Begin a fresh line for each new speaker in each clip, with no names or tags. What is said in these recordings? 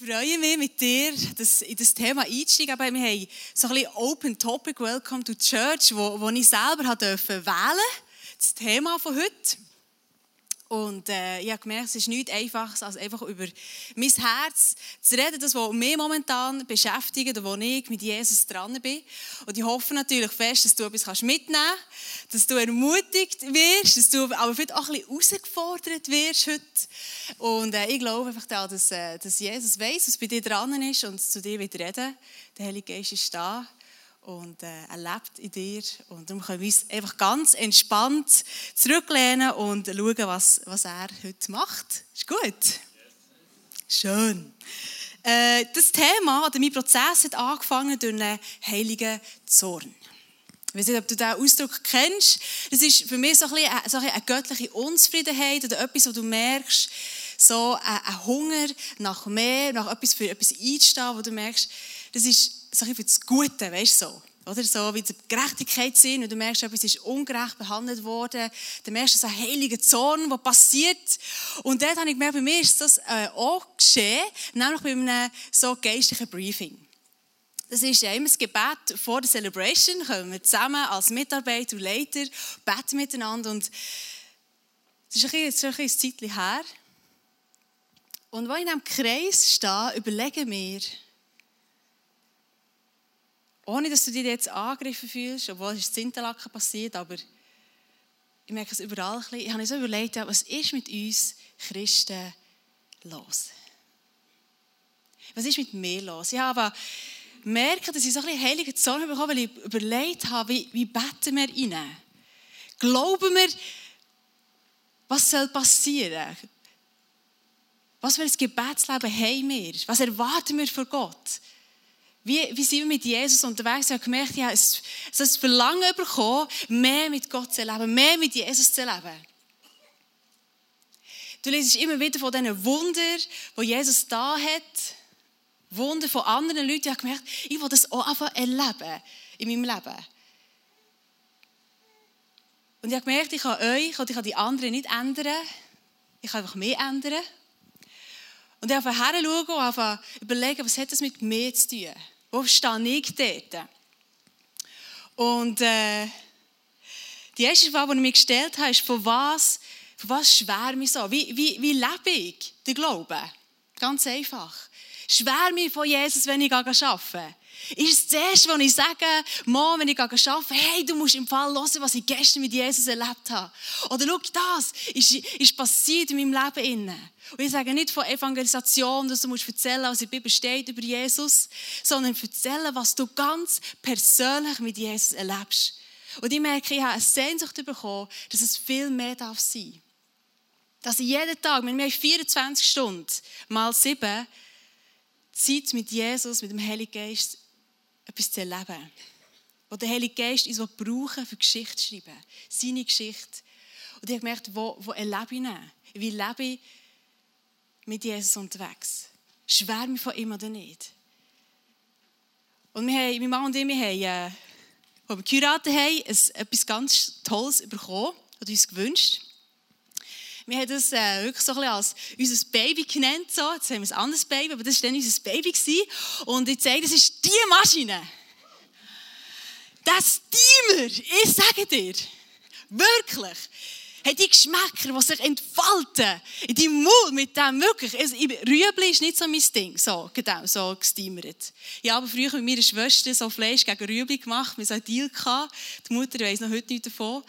freue mich mit dir, das, in das Thema einzusteigen. Aber wir haben so ein bisschen Open Topic Welcome to Church, wo, wo ich selber wählen durfte, das Thema von heute. Und äh, ich habe gemerkt, es ist nichts Einfaches, als einfach über mein Herz zu reden, das, was mich momentan beschäftigt und wo ich mit Jesus dran bin. Und ich hoffe natürlich fest, dass du etwas mitnehmen kannst, dass du ermutigt wirst, dass du aber vielleicht auch ein bisschen herausgefordert wirst heute. Und äh, ich glaube einfach dass, äh, dass Jesus weiß, was bei dir dran ist und zu dir wird reden. Der Heilige Geist ist da und äh, er in dir. Und darum können wir uns einfach ganz entspannt zurücklehnen und schauen, was, was er heute macht. Ist gut? Schön. Äh, das Thema oder mein Prozess hat angefangen durch einen heiligen Zorn. Ich weiß nicht, ob du diesen Ausdruck kennst. Das ist für mich so ein bisschen, so ein bisschen eine göttliche Unzufriedenheit oder etwas, wo du merkst, so ein Hunger nach mehr, nach etwas für etwas einzustehen, wo du merkst, das ist so für das Gute, weißt du so. Oder so wie die Gerechtigkeit sind und du merkst, etwas ist ungerecht behandelt worden. Dann merkst du so einen heiligen Zorn, der passiert. Und dort habe ich gemerkt, bei mir ist das äh, auch geschehen, nämlich bei einem so geistlichen Briefing. Das ist ja immer das Gebet vor der Celebration. Kommen wir zusammen als Mitarbeiter und Leiter, beten miteinander. Und es ist ein, bisschen, ein, ein Zeitchen her. Und wenn ich in diesem Kreis stehe, überlegen wir, ohne dass du dich jetzt angegriffen fühlst, obwohl es in Interlaken passiert, aber ich merke es überall ein bisschen. Ich habe mir so überlegt, was ist mit uns Christen los? Was ist mit mir los? Ich habe merke, dass ich so ein bisschen heilige Zorn bekomme, weil ich überlegt habe, wie, wie beten wir rein? Glauben wir, was soll passieren? Was für ein Gebetsleben haben wir? Was erwarten wir von Gott? Wie, wie sind wir mit Jesus unterwegs? Ich habe gemerkt, habe ein, Verlangen bekommen, mehr mit Gott zu leben, mehr mit Jesus zu leben. Du liest immer wieder von diesen Wundern, die Jesus da hat. Wunder von anderen Leuten. Ich habe gemerkt, ich will das auch einfach erleben in meinem Leben. Und ich habe gemerkt, ich kann euch und ich kann die anderen nicht ändern. Ich kann einfach mehr ändern. Und ich habe herschauen und überlegen, was hat das mit mir zu tun? Wo stehe ich dort? Und äh, die erste Frage, die ich mir gestellt habe, ist, von was, von was schwärme ich so? Wie, wie, wie lebe ich den Glauben? Ganz einfach. Schwärme ich von Jesus, wenn ich arbeite? Ist das Erste, was ich sage, Mann, wenn ich arbeite, hey, du musst im Fall hören, was ich gestern mit Jesus erlebt habe. Oder schau, das ist, ist passiert in meinem Leben. Und ich sage nicht von Evangelisation, dass du musst erzählen was in der Bibel steht über Jesus, sondern erzählen, was du ganz persönlich mit Jesus erlebst. Und ich merke, ich habe eine Sehnsucht bekommen, dass es viel mehr darf sein. Dass ich jeden Tag, wir 24 Stunden mal sieben Zeit mit Jesus, mit dem Heiligen Geist etwas zu erleben. Wo der Heilige Geist uns brauchen für Geschichte zu schreiben. Seine Geschichte. Und ich habe gemerkt, wo, wo erlebe ich ihn? Wie lebe ich mit Jesus unterwegs? Schwärme ich von ihm oder nicht? Und wir haben, mein Mann und ich, wir haben, äh, als wir geheiratet haben, etwas ganz Tolles bekommen und uns gewünscht. Wir haben das äh, wirklich so ein bisschen als unser Baby genannt. So. Jetzt haben wir ein anderes Baby, aber das war dann unser Baby. Gewesen. Und ich zeige, das ist die Maschine. Das Steamer, ich sage dir, wirklich, hat die Geschmäcker, die sich entfalten in deinem Mund mit dem, wirklich. Rüebli ist nicht so mein Ding, so, genau, so gesteamert. Ich habe früher mit meiner Schwester so Fleisch gegen Rüebli gemacht, wir hatten einen Deal. Die Mutter weiss noch heute nichts davon.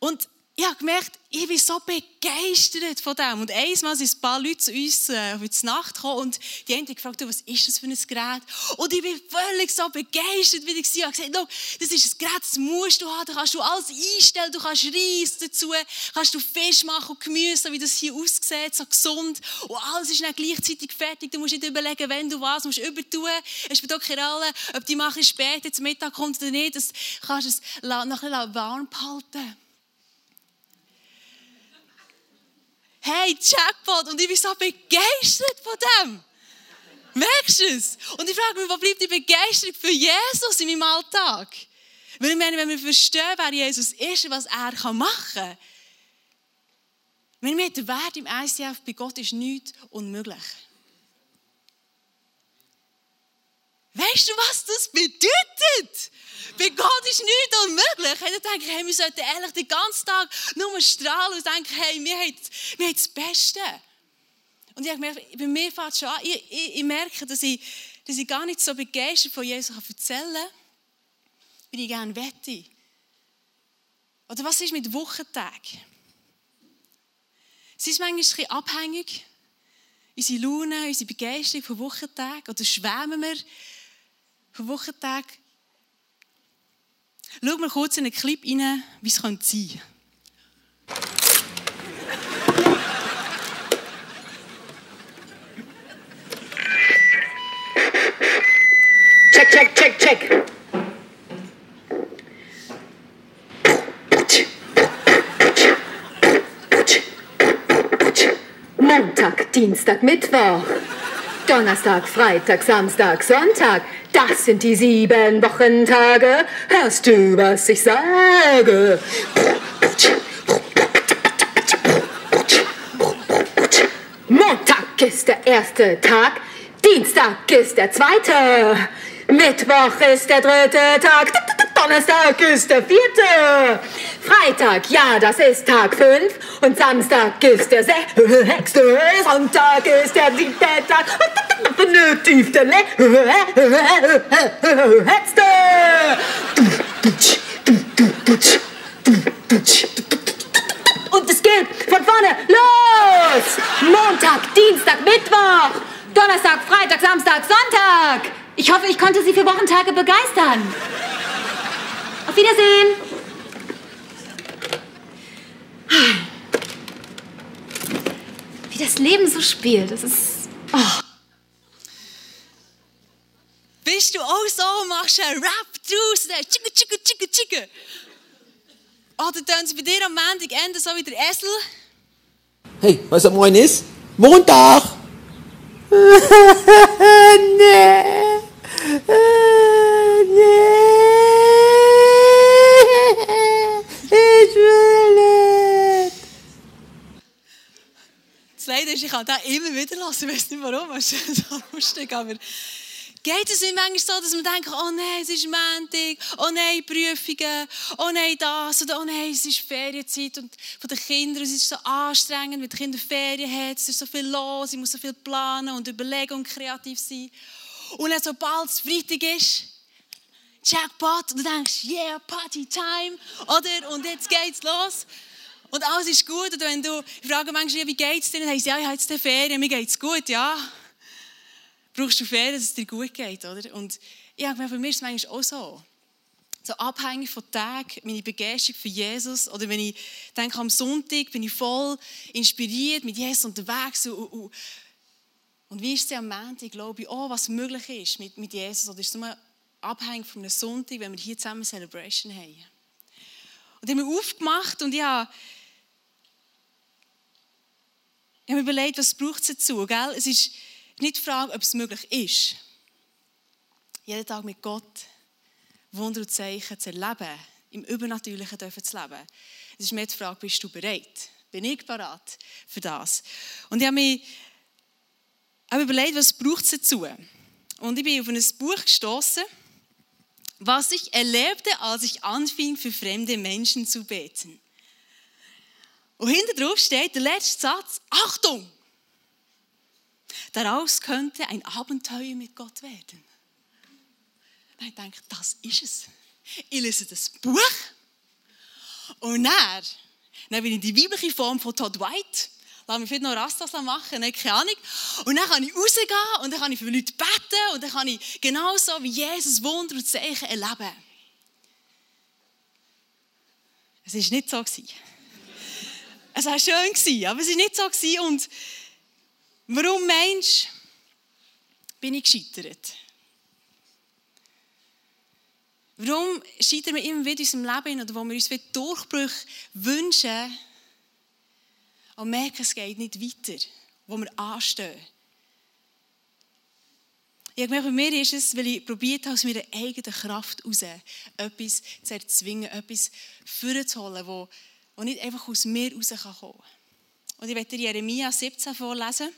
Und ich habe gemerkt, ich bin so begeistert von dem. Und einmal sind ein paar Leute zu uns äh, die Nacht gekommen und die haben gefragt, was ist das für ein Gerät? Und ich bin völlig so begeistert, wie ich war. Ich habe gesagt, das ist ein Gerät, das musst du haben, da kannst du alles einstellen, du kannst Reis dazu, kannst du Fisch machen und Gemüse, wie das hier aussieht, so gesund. Und alles ist dann gleichzeitig fertig. Du musst nicht überlegen, wenn du was musst übertun. Es spielt auch keine Rolle, ob die mache später zum Mittag kommt oder nicht. Das kannst du es nachher warm behalten. hey, Jackpot. Und ich bin so begeistert von dem. Merkst du es? Und ich frage mich, wo bleibt die Begeisterung für Jesus in meinem Alltag? Weil ich meine, wenn wir verstehen, wer Jesus ist und was er machen kann, wenn wir den Wert im ICF bei Gott ist nichts unmöglich. Weißt du, was das bedeutet? Bei Gott ist nichts unmöglich. Und dann denke ich, hey, wir sollten ehrlich den ganzen Tag nur strahlen und denken, hey, wir haben, wir haben das Beste. Und ich gemerkt, bei mir fängt schon an, ich, ich, ich, merke, dass ich, dass ich gar nicht so begeistert von Jesus erzählen kann, wie ich gerne wette. Oder was ist mit Wochentagen? Es ist manchmal ein bisschen abhängig, unsere Laune, unsere Begeisterung von Wochentagen. Oder schwärmen wir von Wochentagen. Schau mal kurz in einen Clip rein, wie es sein könnte.
Check, check, check, check. Montag, Dienstag, Mittwoch. Donnerstag, Freitag, Samstag, Sonntag. Das sind die sieben Wochentage. Hörst du, was ich sage? Montag ist der erste Tag. Dienstag ist der zweite. Mittwoch ist der dritte Tag. Donnerstag ist der vierte. Freitag, ja, das ist Tag fünf. Und Samstag ist der sechste. Sonntag ist der siebte Tag. Und benötigt der letzte. Und es geht von vorne los. Montag, Dienstag, Mittwoch. Donnerstag, Freitag, Samstag, Sonntag. Ich hoffe, ich konnte Sie für Wochentage begeistern. Auf Wiedersehen. Wie das Leben so spielt, das ist. Oh.
Bist du auch so, machst einen Rap draus, der Chicka, Chicka, Chicka, Chicka. Oder tun sie bei dir am Montag enden so wie der Esel?
Hey, weißt du, was morgen ist? Montag! nee! Ich
Das Leider ist, ich kann das immer wieder lassen, ich weiß nicht warum, es ist so lustig, aber geht es nicht manchmal so, dass man denkt, oh nein, es ist Montag, oh nein, Prüfungen, oh nein, das, oder oh nein, es ist Ferienzeit und von den Kindern, es ist so anstrengend, weil die Kinder Ferien haben, es ist so viel los, ich muss so viel planen und überlegen und kreativ sein. Und dann, sobald es Freitag ist, Jackpot, und du denkst, yeah, Party time, oder? Und jetzt geht's los. Und alles ist gut. Und wenn du fragst manchmal, wie geht's dir? Dann heißt ja, ich habe jetzt eine Ferien, mir geht's gut, ja. Brauchst du Ferien, dass es dir gut geht, oder? Und ja, für mich ist es manchmal auch so. So abhängig von Tag, meine Begeisterung für Jesus. Oder wenn ich denke, am Sonntag bin ich voll inspiriert, mit Jesus unterwegs. Und, und, und wie ist es am Montag, glaube ich, oh, was möglich ist mit, mit Jesus? Oder ist es nur abhängig von einem Sonntag, wenn wir hier zusammen eine Celebration haben? Und ich habe mich aufgemacht und ich habe, ich habe mir überlegt, was braucht es dazu? Gell? Es ist nicht die Frage, ob es möglich ist, jeden Tag mit Gott Wunder und Zeichen zu erleben, im Übernatürlichen zu leben. Es ist mehr die Frage, bist du bereit? Bin ich bereit für das? Und ich habe mir habe überlegt, was braucht es dazu? Und ich bin auf ein Buch gestoßen, was ich erlebte, als ich anfing, für fremde Menschen zu beten. Und hinter drauf steht der letzte Satz: Achtung! Daraus könnte ein Abenteuer mit Gott werden. Ich denke, das ist es. Ich lese das Buch und dann, dann bin ich die weibliche Form von Todd White lass mich vielleicht noch Rastas machen, nicht, keine Ahnung. Und dann kann ich rausgehen und dann kann ich für Leute beten und dann kann ich genauso wie Jesus Wunder und Zeichen erleben. Es war nicht so. Es war schön, aber es war nicht so. Und warum meinst bin ich gescheitert? Warum scheitern wir immer wieder in unserem Leben oder wo wir uns Durchbrüche wünschen, und merken, es geht nicht weiter, wo wir anstehen. Ich gemerkt, bei mir ist es, weil ich probiert habe, aus meiner eigenen Kraft heraus etwas zu erzwingen, etwas vorzuholen, wo, wo nicht einfach aus mir heraus kommen kann. Und ich werde Jeremia 17 vorlesen.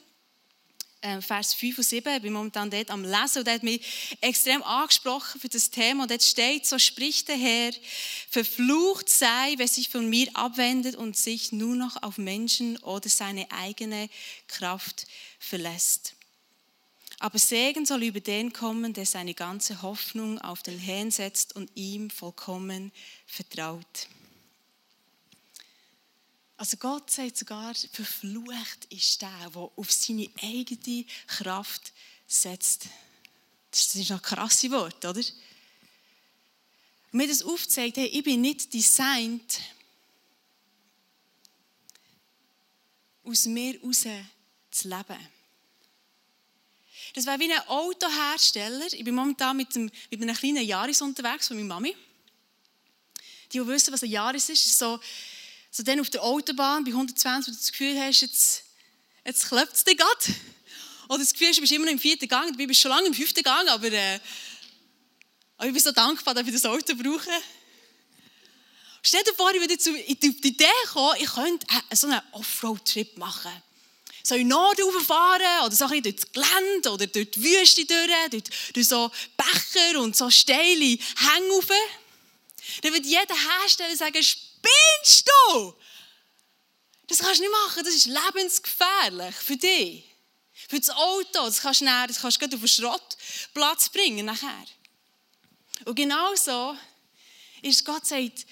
äh, Vers 5 und 7. Ich bin momentan dort am Lesen und der hat mich extrem angesprochen für das Thema. Und dort steht, so spricht der Herr, verflucht sei, wer sich von mir abwendet und sich nur noch auf Menschen oder seine eigene Kraft verlässt. Aber Segen soll über den kommen, der seine ganze Hoffnung auf den Herrn setzt und ihm vollkommen vertraut. Also Gott sagt sogar, verflucht ist der, der auf seine eigene Kraft setzt. Das ist ein krasses Wort, oder? Und mir das aufzeigt, hey, ich bin nicht designt, aus mir heraus zu leben. Das wäre wie ein Autohersteller. Ich bin momentan mit, einem, mit einem kleinen Jahres unterwegs von meiner Mami. Die, die wissen, was ein Jahres ist, ist so, so dann auf der Autobahn bei 120, wo du das Gefühl hast, jetzt, jetzt klappt es dir gerade. Oder das Gefühl hast, du bist immer noch im vierten Gang, du bist schon lange im fünften Gang, aber, äh, aber ich bin so dankbar, dass ich das Auto brauche. Stell dir vor, ich würde zu die Idee kommen, ich könnte so einen Offroad-Trip machen. So in den Norden rauffahren oder so ein bisschen durch das Gelände oder durch die Wüste durch, durch, durch so Becher und so steile Hänge rauf. Dann würde jeder Hersteller sagen, spinnst du? Das kannst du nicht machen, das ist lebensgefährlich für dich. Für das Auto, das kannst du, näher, das kannst du auf den Schrottplatz bringen nachher. Und genau so ist Gott sagt,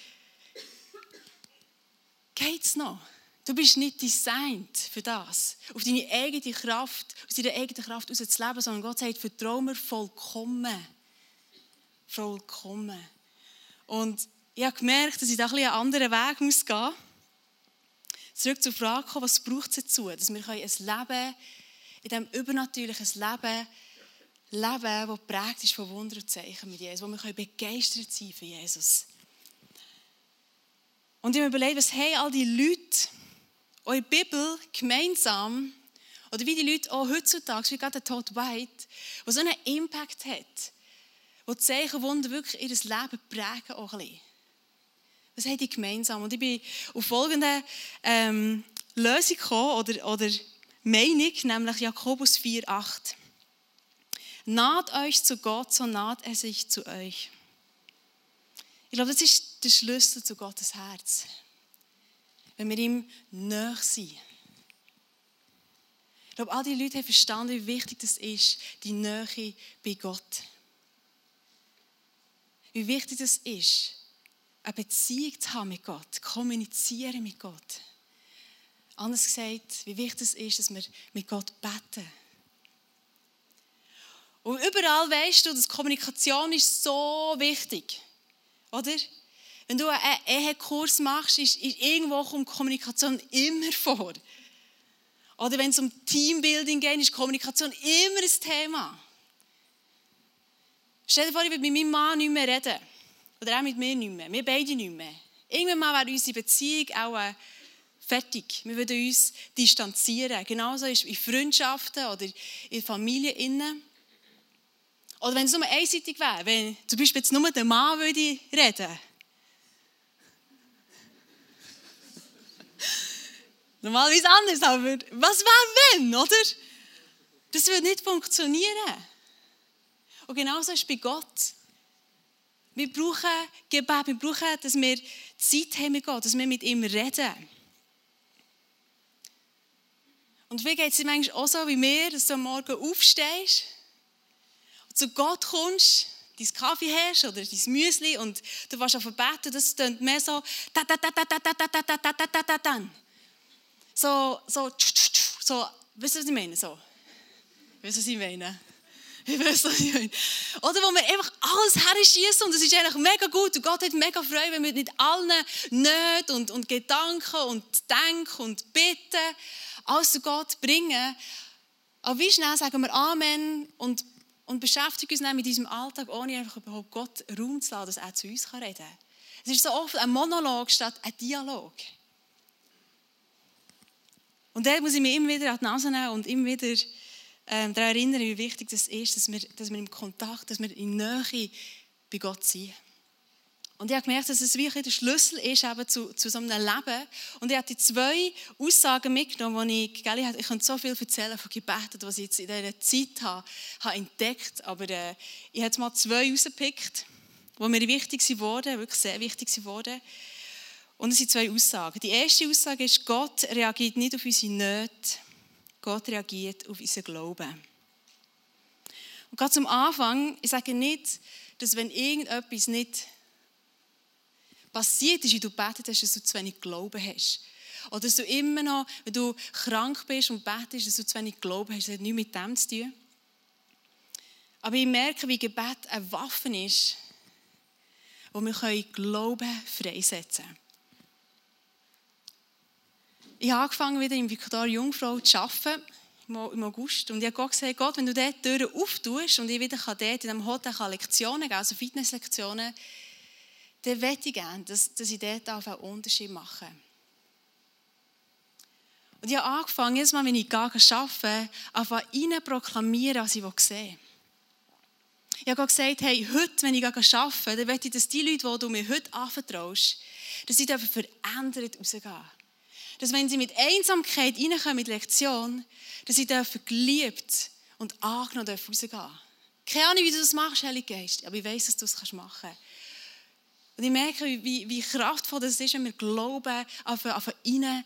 geht's noch? Du bist nicht designt für das, auf deine eigene Kraft, aus deiner eigenen Kraft heraus zu leben, sondern Gott sagt, vertrau mir vollkommen. Vollkommen. Und ich habe gemerkt, dass ich da ein einen anderen Weg gehen muss. Zurück zur Frage was braucht es dazu, dass wir ein Leben, in diesem übernatürlichen Leben, leben, das geprägt ist von Wunder und Zeichen mit Jesus, wo wir begeistert sein für Jesus. Und ich habe mir überlegt, was haben all die Leute, eure Bibel gemeinsam, oder wie die Leute auch heutzutage, wie gerade der Todd White, der so einen Impact hat, wo die Zeichen Wunder wirklich ihr Leben prägen auch ein bisschen. Was haben die gemeinsam? Und ich bin auf folgende ähm, Lösung gekommen, oder, oder Meinung, nämlich Jakobus 4,8. Naht euch zu Gott, so naht er sich zu euch. Ich glaube, das ist der Schlüssel zu Gottes Herz. Wenn wir ihm näher sind. Ich glaube, all die Leute haben verstanden, wie wichtig das ist, die Nähe bei Gott. Wie wichtig das ist, eine Beziehung zu haben mit Gott, kommunizieren mit Gott. Anders gesagt, wie wichtig es ist, dass wir mit Gott beten. Und überall weißt du, dass Kommunikation ist so wichtig, oder? Wenn du einen Ehekurs machst, ist, irgendwo kommt Kommunikation immer vor. Oder wenn es um Teambuilding geht, ist Kommunikation immer ein Thema. Stell dir vor, ich würde mit meinem Mann nicht mehr reden. Oder auch mit mir nicht mehr. Wir beide nicht mehr. Irgendwann mal wäre unsere Beziehung auch äh, fertig. Wir würden uns distanzieren. Genauso ist es in Freundschaften oder in Familien. Oder wenn es nur einseitig wäre, wenn zum Beispiel jetzt nur der Mann würde reden Normalerweise anders, aber was wäre wenn, oder? Das würde nicht funktionieren. Und genauso ist es bei Gott. Wir brauchen Gebet, wir brauchen, dass wir Zeit haben mit Gott, dass wir mit ihm reden. Und wie geht es dir manchmal auch so wie mir, dass du am Morgen aufstehst und zu Gott kommst, dein Kaffee hast oder dein Müsli und du warst auf beten, das klingt mehr so so, so, so, wisst ihr, was ich meine? So. Wisst ihr, was ich meine? Ich weiß ich meine. Oder wo wir einfach alles herschießen und es ist eigentlich mega gut und Gott hat mega Freude, wenn wir mit allen Nöten und, und Gedanken und Denken und Bitten alles zu Gott bringen. Aber wie schnell sagen wir Amen und, und beschäftigen uns dann mit diesem Alltag, ohne einfach überhaupt Gott Raum zu lassen, dass er zu uns reden kann. Es ist so oft ein Monolog statt ein Dialog. Und da muss ich mich immer wieder an die Nase nehmen und immer wieder ähm, daran erinnern, wie wichtig das ist, dass wir, dass wir im Kontakt, dass wir in Nähe bei Gott sind. Und ich habe gemerkt, dass es wirklich der Schlüssel ist eben zu, zu so einem Leben. Und ich habe zwei Aussagen mitgenommen, wo ich, gell, ich, ich könnte so viel erzählen von Gebeten, was ich jetzt in dieser Zeit habe, habe entdeckt. Aber äh, ich habe jetzt mal zwei rausgepickt, die mir wichtig wurden, wirklich sehr wichtig wurden. Und es sind zwei Aussagen. Die erste Aussage ist, Gott reagiert nicht auf unsere Nöte, Gott reagiert auf unseren Glauben. Und gerade zum Anfang, ich sage nicht, dass wenn irgendetwas nicht passiert ist, wie du betet hast, dass du zu wenig Glauben hast. Oder dass du immer noch, wenn du krank bist und betest, dass du zu wenig Glauben hast. Das hat nichts mit dem zu tun. Aber ich merke, wie Gebet eine Waffe ist, wo wir Glauben freisetzen können. Ich habe angefangen, wieder im Viktor Jungfrau zu arbeiten, im August. Und ich habe Gott gesagt, Gott, wenn du dort die Türen auftust und ich wieder dort in diesem Hotel Lektionen geben also Fitnesslektionen, dann möchte ich gerne, dass, dass ich dort auch einen Unterschied mache. Und ich habe angefangen, jedes Mal, wenn ich arbeite, einfach rein proklamieren, was ich sehe. Ich habe gesagt, hey, heute, wenn ich arbeite, dann möchte ich, dass die Leute, die du mir heute anvertraust, dass sie verändert rausgehen. Dass wenn sie mit Einsamkeit reinkommen mit Lektion, dass sie geliebt und angenommen rausgehen dürfen. Keine Ahnung, wie du das machst, Heilige Geist, aber ich weiß, dass du es machen kannst. Und ich merke, wie, wie kraftvoll das ist, wenn wir glauben, auf, auf rein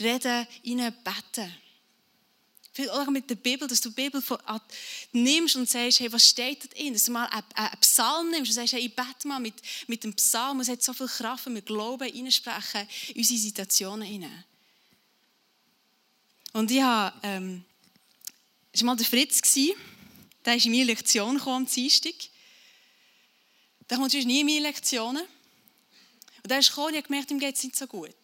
reden, rein beten. Auch mit der Bibel, dass du die Bibel nimmst und sagst, hey, was steht da drin? Dass du mal einen, Psalm nimmst und sagst, hey, ich bete mal mit, mit dem Psalm. Es hat so viel Kraft, wenn wir Glauben reinsprechen in unsere Situationen hinein. Und ich habe, ähm, das war mal der Fritz, der ist in meine Lektion gekommen am Dienstag. Der kommt sonst nie in meine Lektionen. Und er ist gekommen und ich habe gemerkt, ihm geht es nicht so gut.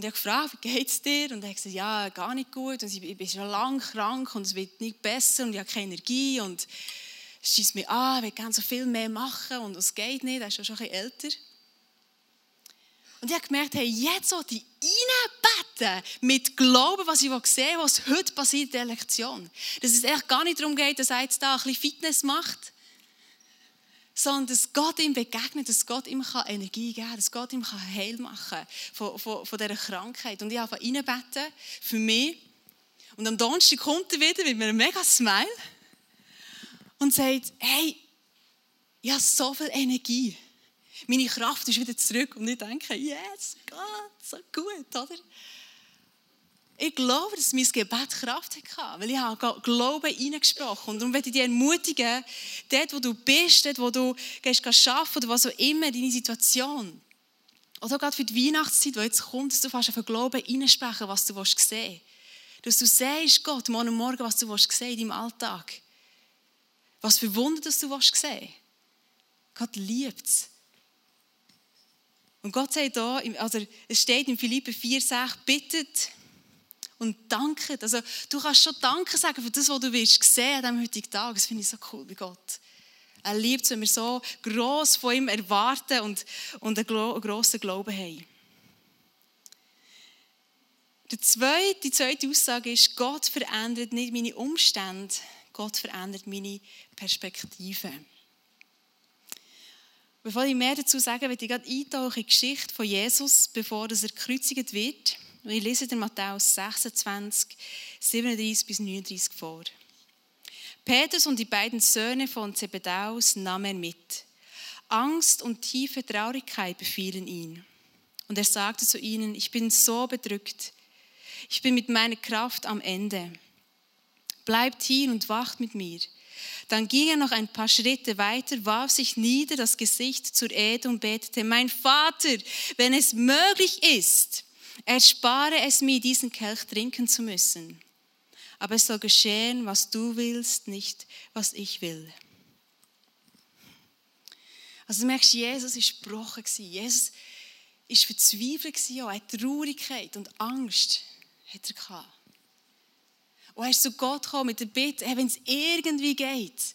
Und ich habe gefragt, wie geht es dir? Und er hat gesagt, ja, gar nicht gut. Und ich bin schon lange krank und es wird nicht besser und ich habe keine Energie. Und es schießt mir an, ich will gerne so viel mehr machen und es geht nicht. Er ist schon ein bisschen älter. Und ich habe gemerkt, hey, jetzt sollte ich reinbeten mit Glauben, was ich sehen was heute passiert in der Lektion. Dass es echt gar nicht darum geht, dass er jetzt da ein bisschen Fitness macht, sondern dass Gott ihm begegnet, dass Gott ihm Energie geben kann, dass Gott ihm Heil machen kann von, von, von dieser Krankheit. Und ich habe reinbeten für mich. Und am Donnerstag kommt er wieder mit einem mega Smile und sagt, hey, ich habe so viel Energie. Meine Kraft ist wieder zurück. Und ich denke, yes, Gott, so gut, oder? Ich glaube, dass mein Gebet Kraft hatte, weil ich habe Glauben hineingesprochen. Und darum möchte ich dich ermutigen, dort, wo du bist, dort, wo du gehst, arbeiten oder was auch immer, deine Situation. Oder gerade für die Weihnachtszeit, die jetzt kommt, dass du fast auf Glauben hineinsprechen was du sehen willst. Dass du siehst, Gott, morgen und morgen, was du sehen in deinem Alltag. Was für Wunder, dass du sehen willst. Gott liebt es. Und Gott sagt da, also es steht in Philippe 4,6, bittet und danke. Also, du kannst schon Danke sagen für das, was du willst sehen an diesem heutigen Tag. Das finde ich so cool bei Gott. Er liebt es, wenn wir so gross von ihm erwarten und, und einen grossen Glauben haben. Die zweite, die zweite Aussage ist, Gott verändert nicht meine Umstände, Gott verändert meine Perspektive. Bevor ich mehr dazu sage, möchte ich gerade eintauchen in die Geschichte von Jesus, bevor er gekreuzigt wird. Und ich lese den Matthäus 26, 37 bis 39 vor. Petrus und die beiden Söhne von Zebedaus nahm er mit. Angst und tiefe Traurigkeit befielen ihn. Und er sagte zu ihnen, ich bin so bedrückt. Ich bin mit meiner Kraft am Ende. Bleibt hier und wacht mit mir. Dann ging er noch ein paar Schritte weiter, warf sich nieder, das Gesicht zur Erde und betete, mein Vater, wenn es möglich ist, Erspare es mir, diesen Kelch trinken zu müssen. Aber es soll geschehen, was du willst, nicht was ich will. Also du merkst, Jesus war gebrochen. Jesus war verzweifelt, auch hat Traurigkeit und Angst hat er gehabt. Und er ist zu Gott gekommen mit der Bitte, wenn es irgendwie geht,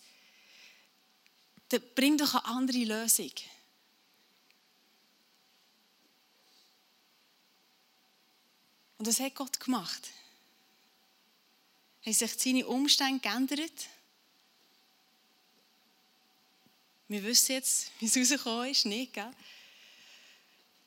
dann bring doch eine andere Lösung. Und das hat Gott gemacht. Haben sich seine Umstände geändert? Wir wissen jetzt, wie es rausgekommen ist, nicht, gell?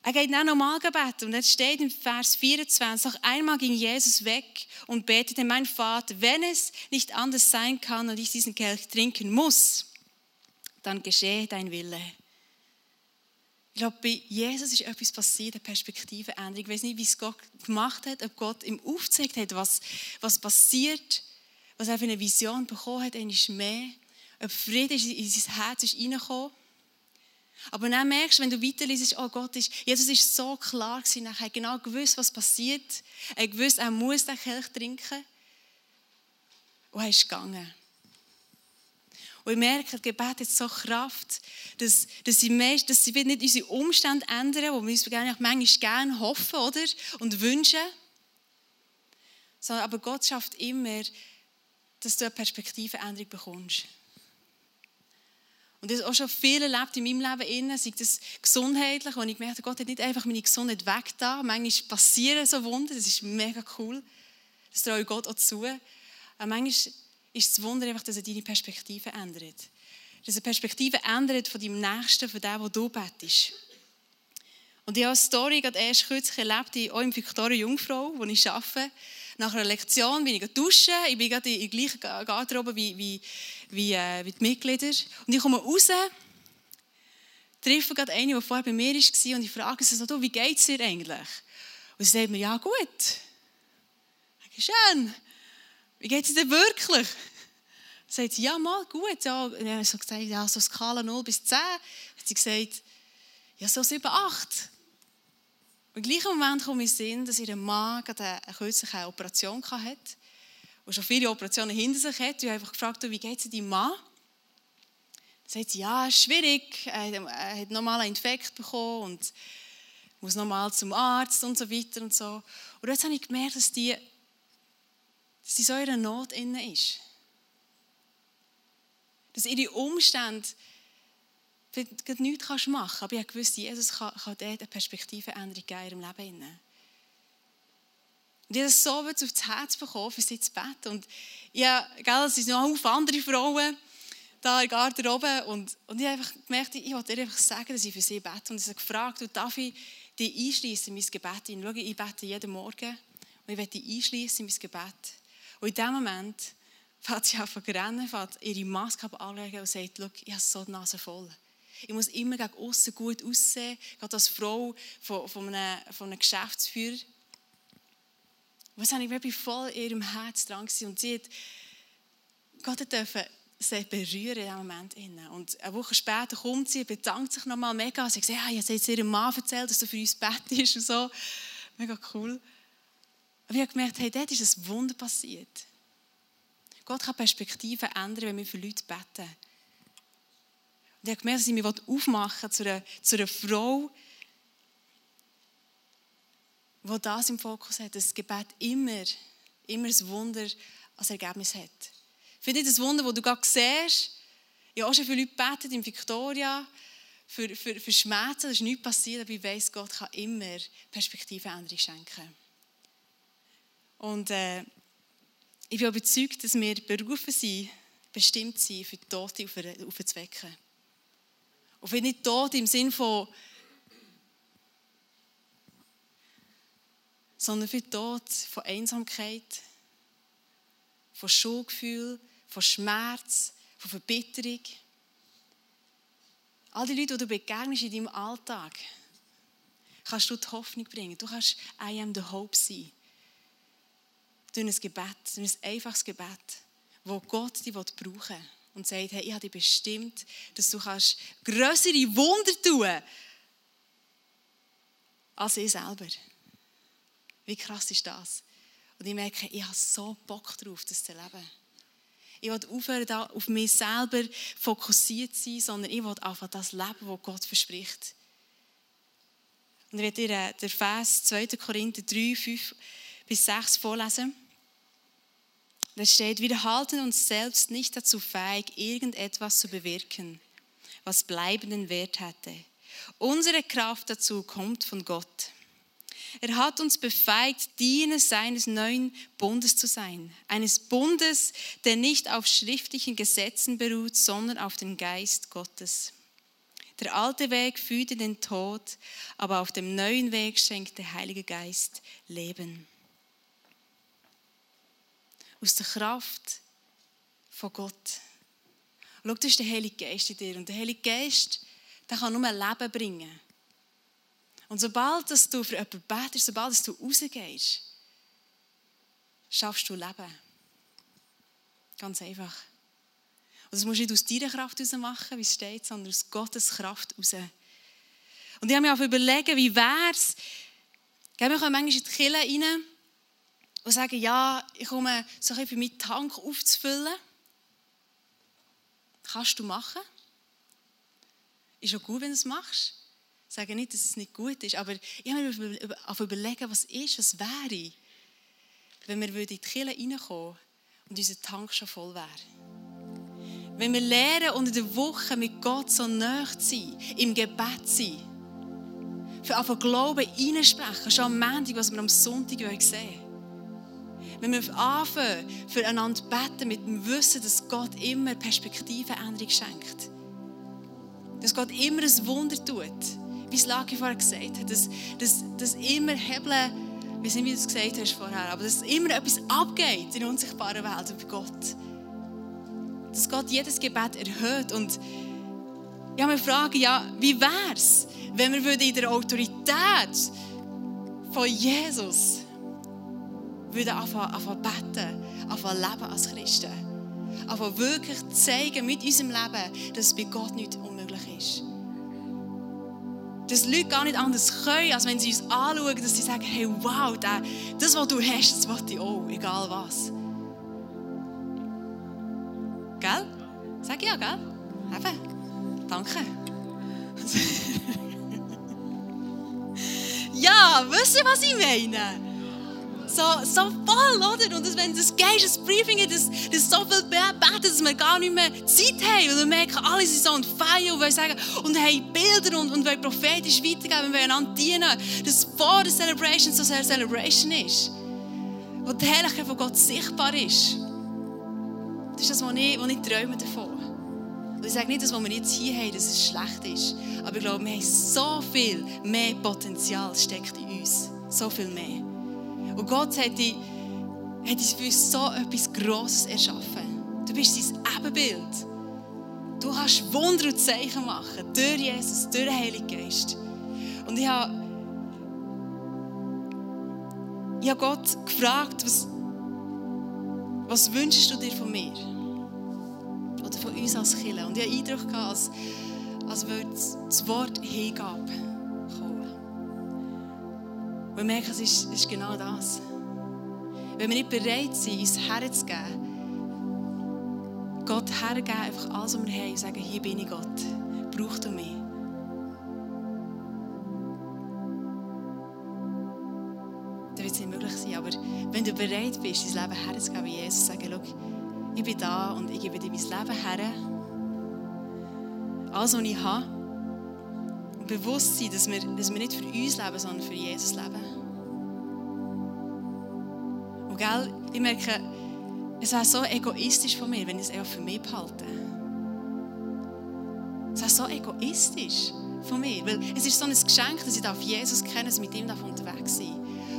Er geht dann nochmal beten und jetzt steht im Vers 24, noch einmal ging Jesus weg und betete, mein Vater, wenn es nicht anders sein kann und ich diesen Kelch trinken muss, dann geschehe dein Wille. Ich glaube, bei Jesus ist etwas passiert, eine Perspektiveänderung. Ich weiß nicht, wie es Gott gemacht hat, ob Gott ihm aufgezeigt hat, was, was passiert, was er für eine Vision bekommen hat, einmal mehr, ob Frieden in sein Herz ist reingekommen. Aber dann merkst du, wenn du weiterliest, oh Gott, ist, Jesus ist so klar gewesen, er hat genau gewusst, was passiert. Er gewusst, er muss den Kelch trinken. Und er ist gegangen. Und ich merke, das Gebet hat so Kraft, dass, dass, sie, meist, dass sie nicht unsere Umstände ändern, wo wir uns manchmal gerne hoffen oder? und wünschen. Sondern, aber Gott schafft immer, dass du eine Perspektivenänderung bekommst. Und das auch schon viel erlebt in meinem Leben, innen, sei das gesundheitlich, wo ich gemerkt habe, Gott hat nicht einfach meine Gesundheit weg da. Manchmal passieren so Wunder, das ist mega cool. Das traue ich Gott auch zu. Aber manchmal ist das Wunder einfach, dass er deine Perspektive ändert. Dass er Perspektive ändert von deinem Nächsten, von dem, wo du betest. Und ich habe eine Story gerade erst kürzlich erlebt, auch im Victoria Jungfrau, wo ich arbeite. Nach einer Lektion bin ich duschen. Ich bin gerade in der gleichen Garderobe wie, wie, wie, äh, wie die Mitglieder. Und ich komme raus, treffe gerade eine, die vorher bei mir war, und ich frage sie so, wie geht es dir eigentlich? Und sie sagt mir, ja gut. Ich sage, schön. Wie geht es dir wirklich? Dann sagt sie, ja, mal gut. Ja. Und ich habe so gesagt, ja, so Skala 0 bis 10. Hat sie gesagt, ja, so 7, 8. Im gleichen Moment kommt mir Sinn, dass ihr Mann eine kürzliche Operation hatte und schon viele Operationen hinter sich hat. Ich habe einfach gefragt, wie geht es deinem Mann? Dann sagt sie, ja, schwierig. Er hat nochmal einen Infekt bekommen und muss nochmal zum Arzt und so weiter und so. Und jetzt habe ich gemerkt, dass die, dass sie so in einer Not inne ist. Dass ihre Umstände nichts machen kannst. Aber ich wusste, Jesus kann, kann dort eine Perspektivenänderung in ihrem Leben. Und ich habe das so aufs Herz bekommen, für sie zu beten. Und ja, gell, es sind noch andere Frauen da in der Garderobe. Und, und ich habe einfach gemerkt, ich wollte ihr einfach sagen, dass ich für sie bete. Und ich habe gefragt, darf ich dich einschließen in mein Gebet? Schau, ich bete jeden Morgen. Und ich werde dich einschließen in mein Gebet. Und in dem Moment fängt sie an zu rennen, fängt ihre Maske anlegen und sagt, ich habe so die Nase voll. Ich muss immer gegen außen gut aussehen, gerade als Frau von, von, einem, von einem Geschäftsführer. Was habe ich wirklich voll in ihrem Herz dran gewesen. Und sie hat, Gott durfte sie berühren in diesem Moment. Und eine Woche später kommt sie, bedankt sich nochmal mega. Sie sagt, ja, jetzt hat sie ihrem Mann erzählt, dass du für uns bettest und so. Mega cool. Aber ich habe gemerkt, hey, dort ist ein Wunder passiert. Gott kann Perspektiven ändern, wenn wir für Leute beten. Und ich habe gemerkt, dass ich mich aufmachen zu einer, zu einer Frau, die das im Fokus hat, dass das Gebet immer, immer ein Wunder als Ergebnis hat. Ich finde das Wunder, das du gerade siehst, ich habe auch schon für Leute gebetet in Victoria, für, für, für Schmerzen, da ist nichts passiert, aber ich weiss, Gott kann immer Perspektiveänderung schenken. Und äh, ich bin überzeugt, dass wir berufen sind, bestimmt sind, für die Tote aufzuwecken. Und wenn nicht tot im Sinn von, sondern für Tod von Einsamkeit, von Schuldgefühl, von Schmerz, von Verbitterung. All die Leute, die du begegnest in deinem Alltag, kannst du die Hoffnung bringen. Du kannst I am the hope sein. Durch ein Gebet, durch ein einfaches Gebet, wo Gott dich brauchen will und sagt, hey, ich habe dich bestimmt, dass du kannst größere Wunder tun als ich selber. Wie krass ist das? Und ich merke, ich habe so Bock drauf, das zu erleben. Ich will aufhören, da auf mich selber fokussiert zu sein, sondern ich will einfach das leben, was Gott verspricht. Und ich werde dir äh, den Vers 2. Korinther 3, 5 bis 6 vorlesen. Da steht, wir halten uns selbst nicht dazu feig, irgendetwas zu bewirken, was bleibenden Wert hatte. Unsere Kraft dazu kommt von Gott. Er hat uns befeigt, Diener seines neuen Bundes zu sein. Eines Bundes, der nicht auf schriftlichen Gesetzen beruht, sondern auf dem Geist Gottes. Der alte Weg führte den Tod, aber auf dem neuen Weg schenkt der Heilige Geist Leben. Aus der Kraft von Gott. Schau, das ist der Heilige Geist in dir. Und der Heilige Geist, der kann nur Leben bringen. Und sobald dass du für jemanden betest, sobald dass du rausgehst, schaffst du Leben. Ganz einfach. Und das musst du nicht aus deiner Kraft heraus machen, wie es steht, sondern aus Gottes Kraft heraus. Und ich habe mir auch überlegt, wie wäre es, wir kommen manchmal in die Kille rein und sagen, ja, ich komme so ein bisschen meinen Tank aufzufüllen. Kannst du machen. Ist auch gut, wenn du es machst. Ich sage nicht, dass es nicht gut ist, aber ich habe mir auf überlegen, was ist, was wäre, wenn wir in die Kirche reinkommen und unser Tank schon voll wäre. Wenn wir lernen, unter der Woche mit Gott so nah zu sein, im Gebet zu sein, für einfach Glauben reinsprechen, schon am Montag, was wir am Sonntag sehen wenn wir anfangen, füreinander beten, mit dem Wissen, dass Gott immer Perspektivenänderung schenkt. Dass Gott immer ein Wunder tut wie es Laki vorher gesagt hat, dass, dass, dass immer Hebel, ich weiß nicht, wie du es gesagt hast vorher, aber dass immer etwas abgeht in der unsichtbaren Welt bei Gott. Dass Gott jedes Gebet erhöht und habe mir fragen, ja, wie wäre es, wenn wir in der Autorität von Jesus würden anfangen, beten, anfangen leben als Christen. Anfangen wirklich zeigen mit unserem Leben, dass es bei Gott nicht unmöglich ist dass Leute gar nicht anders können, als wenn sie uns anschauen, dass sie sagen, hey, wow, das, was du hast, das will ich auch, egal was. Gell? Sag ja, gell? Eben. Danke. ja, wisst ihr, was ich meine? So, so voll, oder? Und wenn das Geistesbriefing das, das so viel beten, dass wir gar nicht mehr Zeit haben, weil wir merken, alle sind so on fire und wollen sagen, und haben Bilder und, und wollen prophetisch weitergeben, wir wollen einander dienen, dass vor der Celebration so sehr Celebration ist. Wo die Herrlichkeit von Gott sichtbar ist. Das ist das, was ich, was ich träume davon. Und ich sage nicht, dass wir jetzt hier haben, dass es schlecht ist. Aber ich glaube, wir haben so viel mehr Potenzial steckt in uns. So viel mehr. Und Gott hat dich, hat dich für uns so etwas Grosses erschaffen. Du bist sein Ebenbild. Du kannst Wunder und Zeichen machen durch Jesus, durch den Heiligen Geist. Und ich habe, ich habe Gott gefragt, was, was wünschst du dir von mir? Oder von uns als Kirche? Und ich habe Eindruck gehabt, als, als würde das Wort Hingabe wir merken, es ist, ist genau das. Wenn wir nicht bereit sind, uns herzugeben, Gott hergeben, einfach alles, was wir haben, und sagen, hier bin ich Gott, brauchst du mich. Dann wird es nicht möglich sein. Aber wenn du bereit bist, dein Leben herzugeben, Jesus, sagen, schau, ich bin da und ich gebe dir mein Leben her. Alles, was ich habe, bewusst sein, dass wir, dass wir nicht für uns leben, sondern für Jesus leben. Gell, ich merke, es wäre so egoistisch von mir, wenn ich es eher für mich behalte. Es wäre so egoistisch von mir, weil es ist so ein Geschenk, dass ich Jesus kennen darf, mit ihm unterwegs sein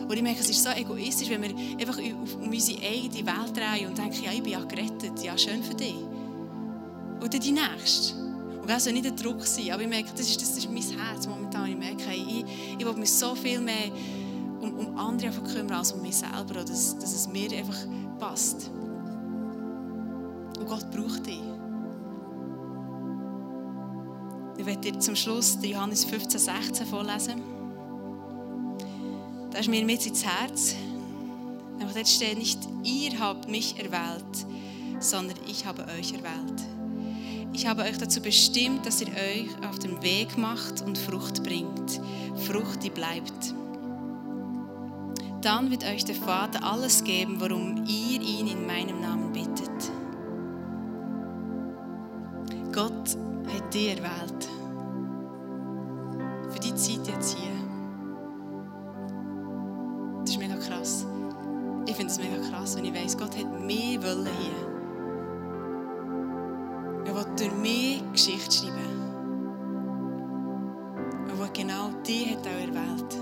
Und ich merke, es ist so egoistisch, wenn wir einfach um unsere eigene Welt drehen und denken, ja, ich bin ja gerettet, ja, schön für dich. Dann die Nächste. Und das soll nicht ein Druck sein, aber ich merke, das ist, das ist mein Herz momentan. Ich merke, ich, ich will mich so viel mehr um, um andere kümmern als um mich selber, oder dass, dass es mir einfach passt. Und Gott braucht dich. Ich werde dir zum Schluss Johannes 15, 16 vorlesen. Da ist mir mit ins Herz. Aber dort steht nicht, ihr habt mich erwählt, sondern ich habe euch erwählt. Ich habe euch dazu bestimmt, dass ihr euch auf den Weg macht und Frucht bringt. Frucht, die bleibt dann wird euch der Vater alles geben, worum ihr ihn in meinem Namen bittet. Gott hat dich erwählt. Für die Zeit jetzt hier. Das ist mega krass. Ich finde es mega krass, wenn ich weiß, Gott hat mehr wollen hier. Er will durch mich Geschichte schreiben. Und genau die hat auch erwählt.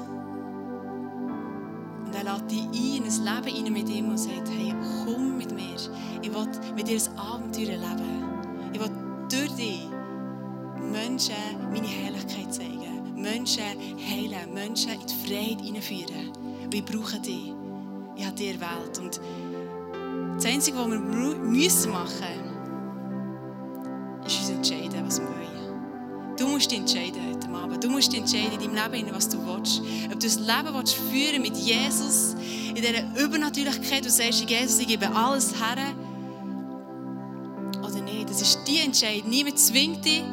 Lädt dich ein in ein Leben rein mit ihm und sagt, hey, komm mit mir. Ich will mit dir ein Abenteuer erleben. Ich will durch dich Menschen meine Herrlichkeit zeigen. Menschen heilen, Menschen in die Freiheit hineinführen. Und ich brauche dich. Ich habe dich erwählt. Und das Einzige, was wir müssen machen müssen, musst entscheiden heute Abend. Du musst entscheiden in deinem Leben, was du willst. Ob du das Leben willst führen mit Jesus, in dieser Übernatürlichkeit, du sagst, Jesus, ich gebe alles her. Oder nicht. Das ist die Entscheidung. Niemand zwingt dich.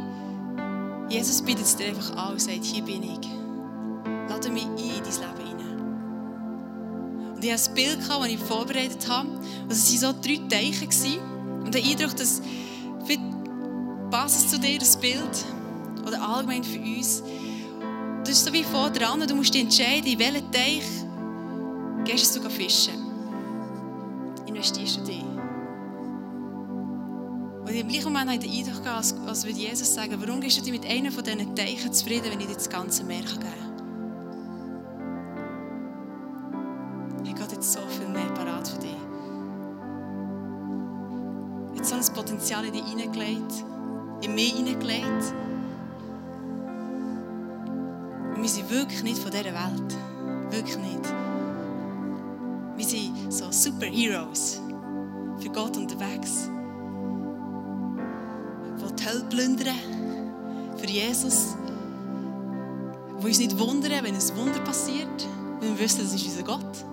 Jesus bietet es dir einfach an und sagt, hier bin ich. Lade mich ein in dein Leben hinein. Und ich hatte ein Bild, das ich vorbereitet habe. es waren so drei Teiche. Und der Eindruck, dass passt zu dir, das Bild, oder allgemein für uns. Du bist so wie vor dran, du musst dich entscheiden, in welchen Teich gehst du fischen. Investierst du dich. Und im gleichen Moment habe ich den Eindruck, als, als würde Jesus sagen, warum gehst du dich mit einem von diesen Teichen zufrieden, wenn ich dir das ganze Meer geben kann? So viel mehr parat für dich. Jetzt so ein Potenzial in dich hineingelegt, in mich hineingelegt. Wir sind wirklich nicht von dieser Welt. Wirklich nicht. Wir sind so Superheroes für Gott unterwegs die Hölle plündern für Jesus. Wo uns nicht wundern, wenn ein Wunder passiert, weil wir wissen, das ist unser Gott.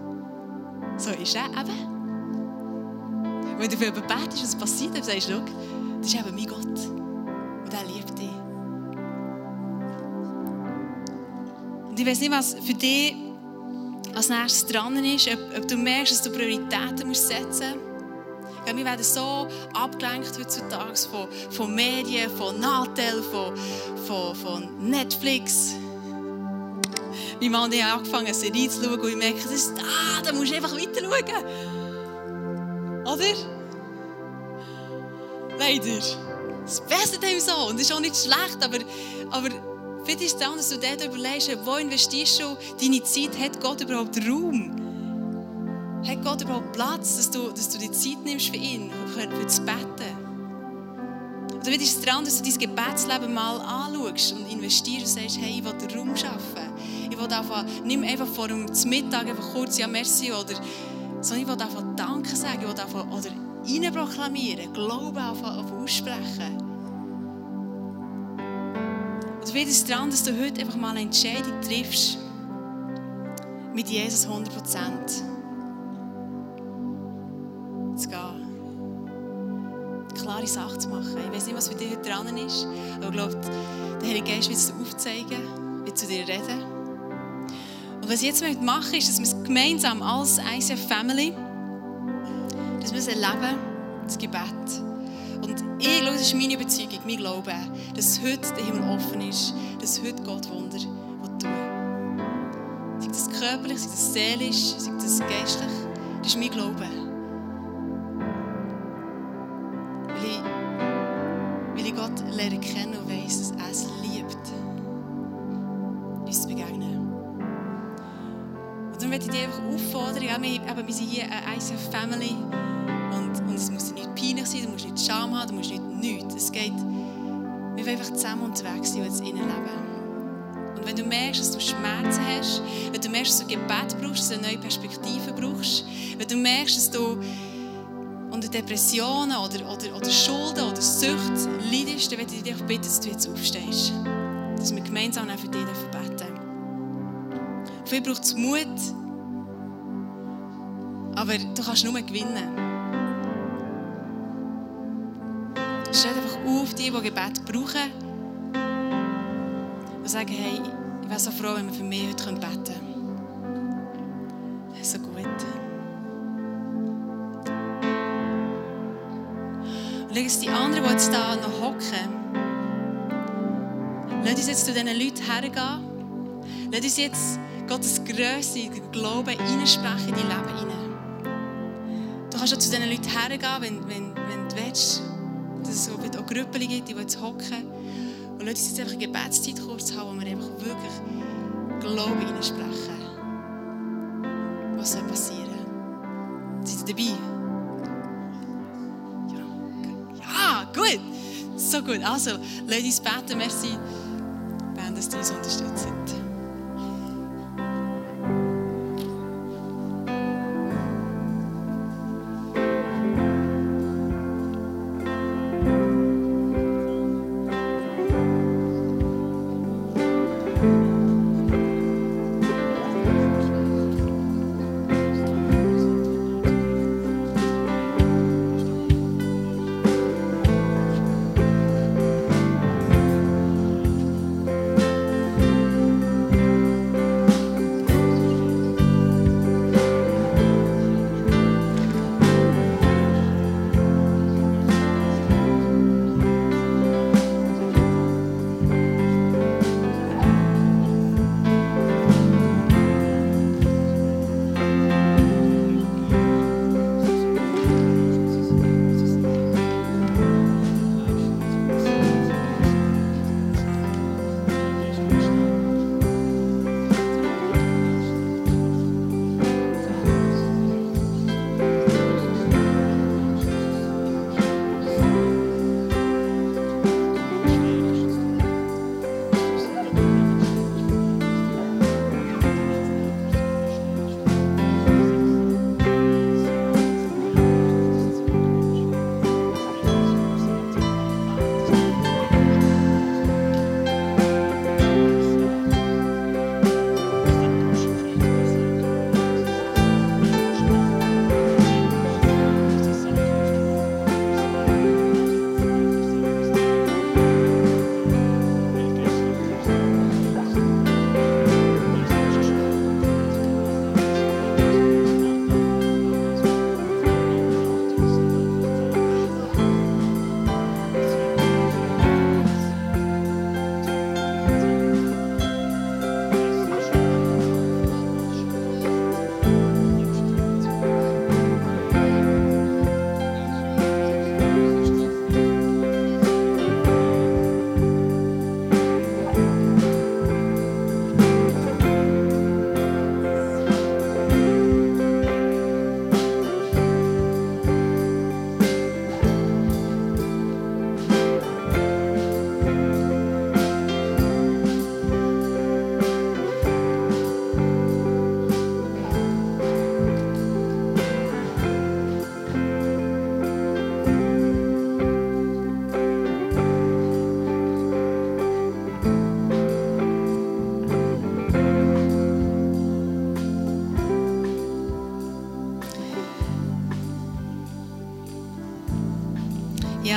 So ist er eben. Wenn du für jemanden betest, was passiert, dann sagst du, das ist eben mein Gott. Und ich weiß nicht, was für dich als nächstes dran ist, ob, ob du merkst, dass du Prioritäten musst setzen musst ja, wir werden so abgelenkt heutzutage von, von Medien, von Natel, von, von, von Netflix. Mein Mann und ich haben angefangen, eine Serie zu schauen und ich merke, das ist, ah, da musst du einfach weiter schauen. Oder? Leider. Das Beste dem so. Und das ist auch nicht schlecht, aber, aber vielleicht ist es dann, dass du dort überlegst, wo investierst du deine Zeit, hat Gott überhaupt Raum? Hat Gott überhaupt Platz, dass du, dass du die Zeit nimmst für ihn, für das Betten? Oder wird es dran, dass du dein Gebetsleben mal anschaust und investierst und sagst, hey, ich will Raum schaffen. Ich will einfach, nimm einfach vor dem Mittag einfach kurz ja merci oder sondern ich will einfach Danke sagen, ich will einfach, oder rein proklamieren, Glauben einfach aussprechen. Oder wird es dran, dass du heute einfach mal eine Entscheidung triffst mit Jesus 100 Prozent zu gehen. Klare Sache zu machen. Ich weiß nicht, was für dich heute dran ist, aber ich glaube, der Heilige Geist wird es aufzeigen, wird zu dir reden. Und was ich jetzt machen ist, dass wir es gemeinsam als ICF Family, dass wir es erleben, das Gebet. Und ich glaube, das ist meine Überzeugung, mein Glaube, dass heute der Himmel offen ist, dass heute Gott Wunder tun Sei das körperlich, sei das seelisch, sei das geistlich, das ist mein Glaube. lernen kennen und weiss, dass er es liebt, uns zu begegnen. Und dann möchte ich dich einfach auffordern, wir, wir sind hier eine Family einfach zusammen unterwegs sein und jetzt leben. Und wenn du merkst, dass du Schmerzen hast, wenn du merkst, dass du Gebet brauchst, dass du eine neue Perspektive brauchst, wenn du merkst, dass du unter Depressionen oder, oder, oder Schulden oder Sucht leidest, dann möchte ich dich bitten, dass du jetzt aufstehst. Dass wir gemeinsam für dich beten dich braucht es Mut, aber du kannst nur gewinnen. Stell auf, die, die Gebet brauchen, und sagen, hey, ich wäre so froh, wenn wir für mich heute beten können. So gut. Und die anderen, die jetzt da noch hocken. Lass uns jetzt zu diesen Leuten hergehen. Lass uns jetzt Gottes Größe, Glauben reinsprechen in dein Leben hinein. kannst du zu diesen Leuten hergehen, wenn, wenn, wenn du willst, dass es auch Gruppen gibt, die jetzt hocken. Und lass uns jetzt einfach eine Gebetszeit kurz haben, wo wir einfach wirklich Glauben hineinsprechen. Was soll passieren? Seid ihr dabei? Ja, gut. So gut. Also, lass uns beten. Merci, Ben, dass du uns unterstützt.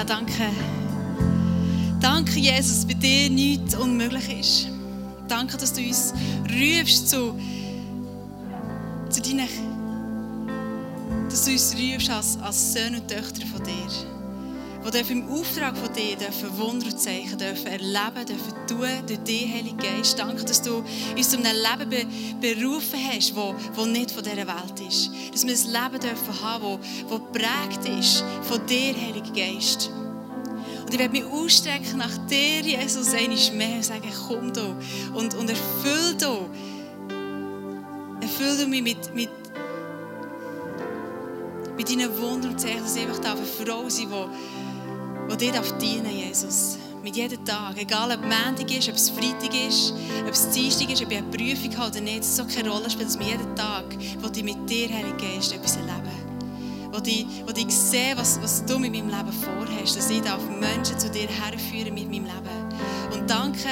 Danke. Danke, Jesus, bei dir nichts unmöglich ist. Danke, dass du uns rufst zu, zu deinen, dass du uns rufst als, als Söhne und Töchter von dir. Die im Auftrag von dir dürfen Wunder und Zeichen dürfen erleben, dürfen tun durch dich, Heilige Geist. Danke, dass du uns zu einem Leben be berufen hast, das nicht von dieser Welt ist. Dass wir ein Leben dürfen haben, das geprägt ist von dir, Heilige Geist. Und ich werde mich ausstrecken nach dir, Jesus, einmal mehr und sagen, komm und, und erfüll du. Erfüll du mich mit, mit, mit deinen Wundern und Zeichen, dass ich einfach eine Frau sein darf, dir dienen Jesus. Mit jedem Tag. Egal, ob Montag ist, ob es Freitag ist, ob es Dienstag ist, ob ich eine Prüfung habe oder nicht. Es soll keine Rolle spielt, dass mir jeden Tag, wo ich mit dir, Heilige Geist, etwas erlebe. Wo ich, wo ich sehe, was, was du mit meinem Leben vorhast. Dass ich darf Menschen zu dir herführen mit meinem Leben. Und danke,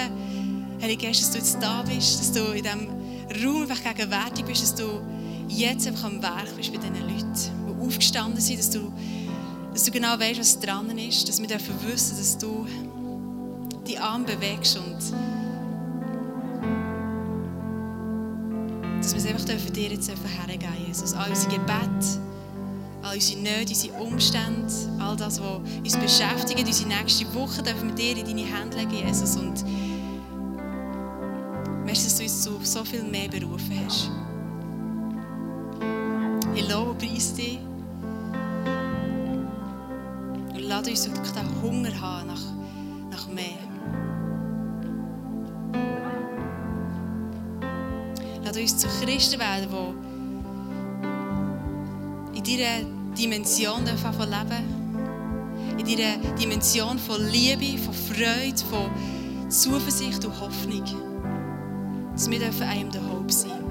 Heilige Geist, dass du jetzt da bist, dass du in diesem Raum einfach gegenwärtig bist, dass du jetzt einfach am Werk bist bei diesen Leuten, die aufgestanden sind, dass du dass du genau weißt, was dran ist, dass wir dürfen wissen, dass du die Arme bewegst und dass wir es einfach dürfen dir jetzt hergeben, Jesus. All unsere Gebete, all unsere Nöte, unsere Umstände, all das, was uns beschäftigt, unsere nächste Woche dürfen wir dir in deine Hände legen, Jesus. Und merci, dass du uns zu so viel mehr berufen hast. Ich lobe dich. Lass uns wirklich den Hunger haben nach, nach mehr. Lass uns zu Christen werden, die in dieser Dimension davon leben In dieser Dimension von Liebe, von Freude, von Zuversicht und Hoffnung. Dass wir einem der Hope sein dürfen.